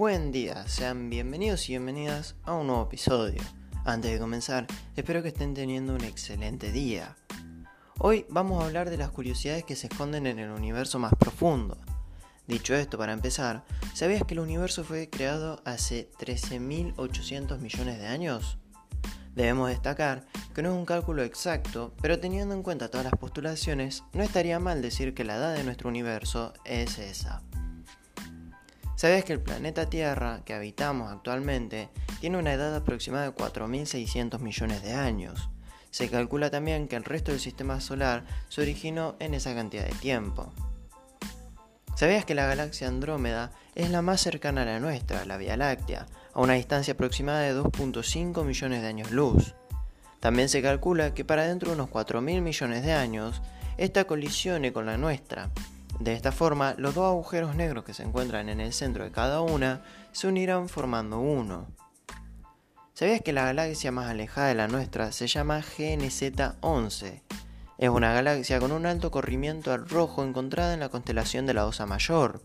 Buen día, sean bienvenidos y bienvenidas a un nuevo episodio. Antes de comenzar, espero que estén teniendo un excelente día. Hoy vamos a hablar de las curiosidades que se esconden en el universo más profundo. Dicho esto, para empezar, ¿sabías que el universo fue creado hace 13.800 millones de años? Debemos destacar que no es un cálculo exacto, pero teniendo en cuenta todas las postulaciones, no estaría mal decir que la edad de nuestro universo es esa. ¿Sabías que el planeta Tierra que habitamos actualmente tiene una edad aproximada de 4.600 millones de años? Se calcula también que el resto del sistema solar se originó en esa cantidad de tiempo. ¿Sabías que la galaxia Andrómeda es la más cercana a la nuestra, la Vía Láctea, a una distancia aproximada de 2.5 millones de años luz? También se calcula que para dentro de unos 4.000 millones de años, esta colisione con la nuestra, de esta forma, los dos agujeros negros que se encuentran en el centro de cada una se unirán formando uno. ¿Sabías que la galaxia más alejada de la nuestra se llama GNZ11? Es una galaxia con un alto corrimiento al rojo encontrada en la constelación de la Osa Mayor,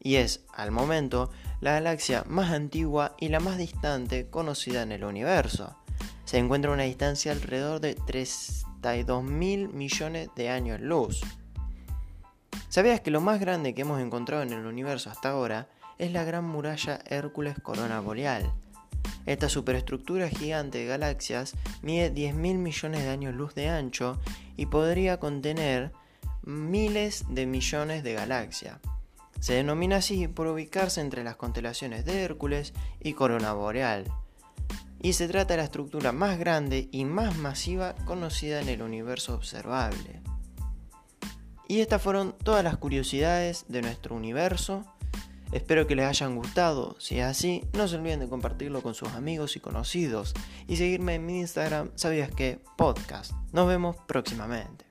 y es, al momento, la galaxia más antigua y la más distante conocida en el universo. Se encuentra a una distancia alrededor de 32 mil millones de años luz. ¿Sabías que lo más grande que hemos encontrado en el universo hasta ahora es la gran muralla Hércules Corona Boreal? Esta superestructura gigante de galaxias mide 10.000 millones de años luz de ancho y podría contener miles de millones de galaxias. Se denomina así por ubicarse entre las constelaciones de Hércules y Corona Boreal. Y se trata de la estructura más grande y más masiva conocida en el universo observable. Y estas fueron todas las curiosidades de nuestro universo. Espero que les hayan gustado. Si es así, no se olviden de compartirlo con sus amigos y conocidos. Y seguirme en mi Instagram, sabías que podcast. Nos vemos próximamente.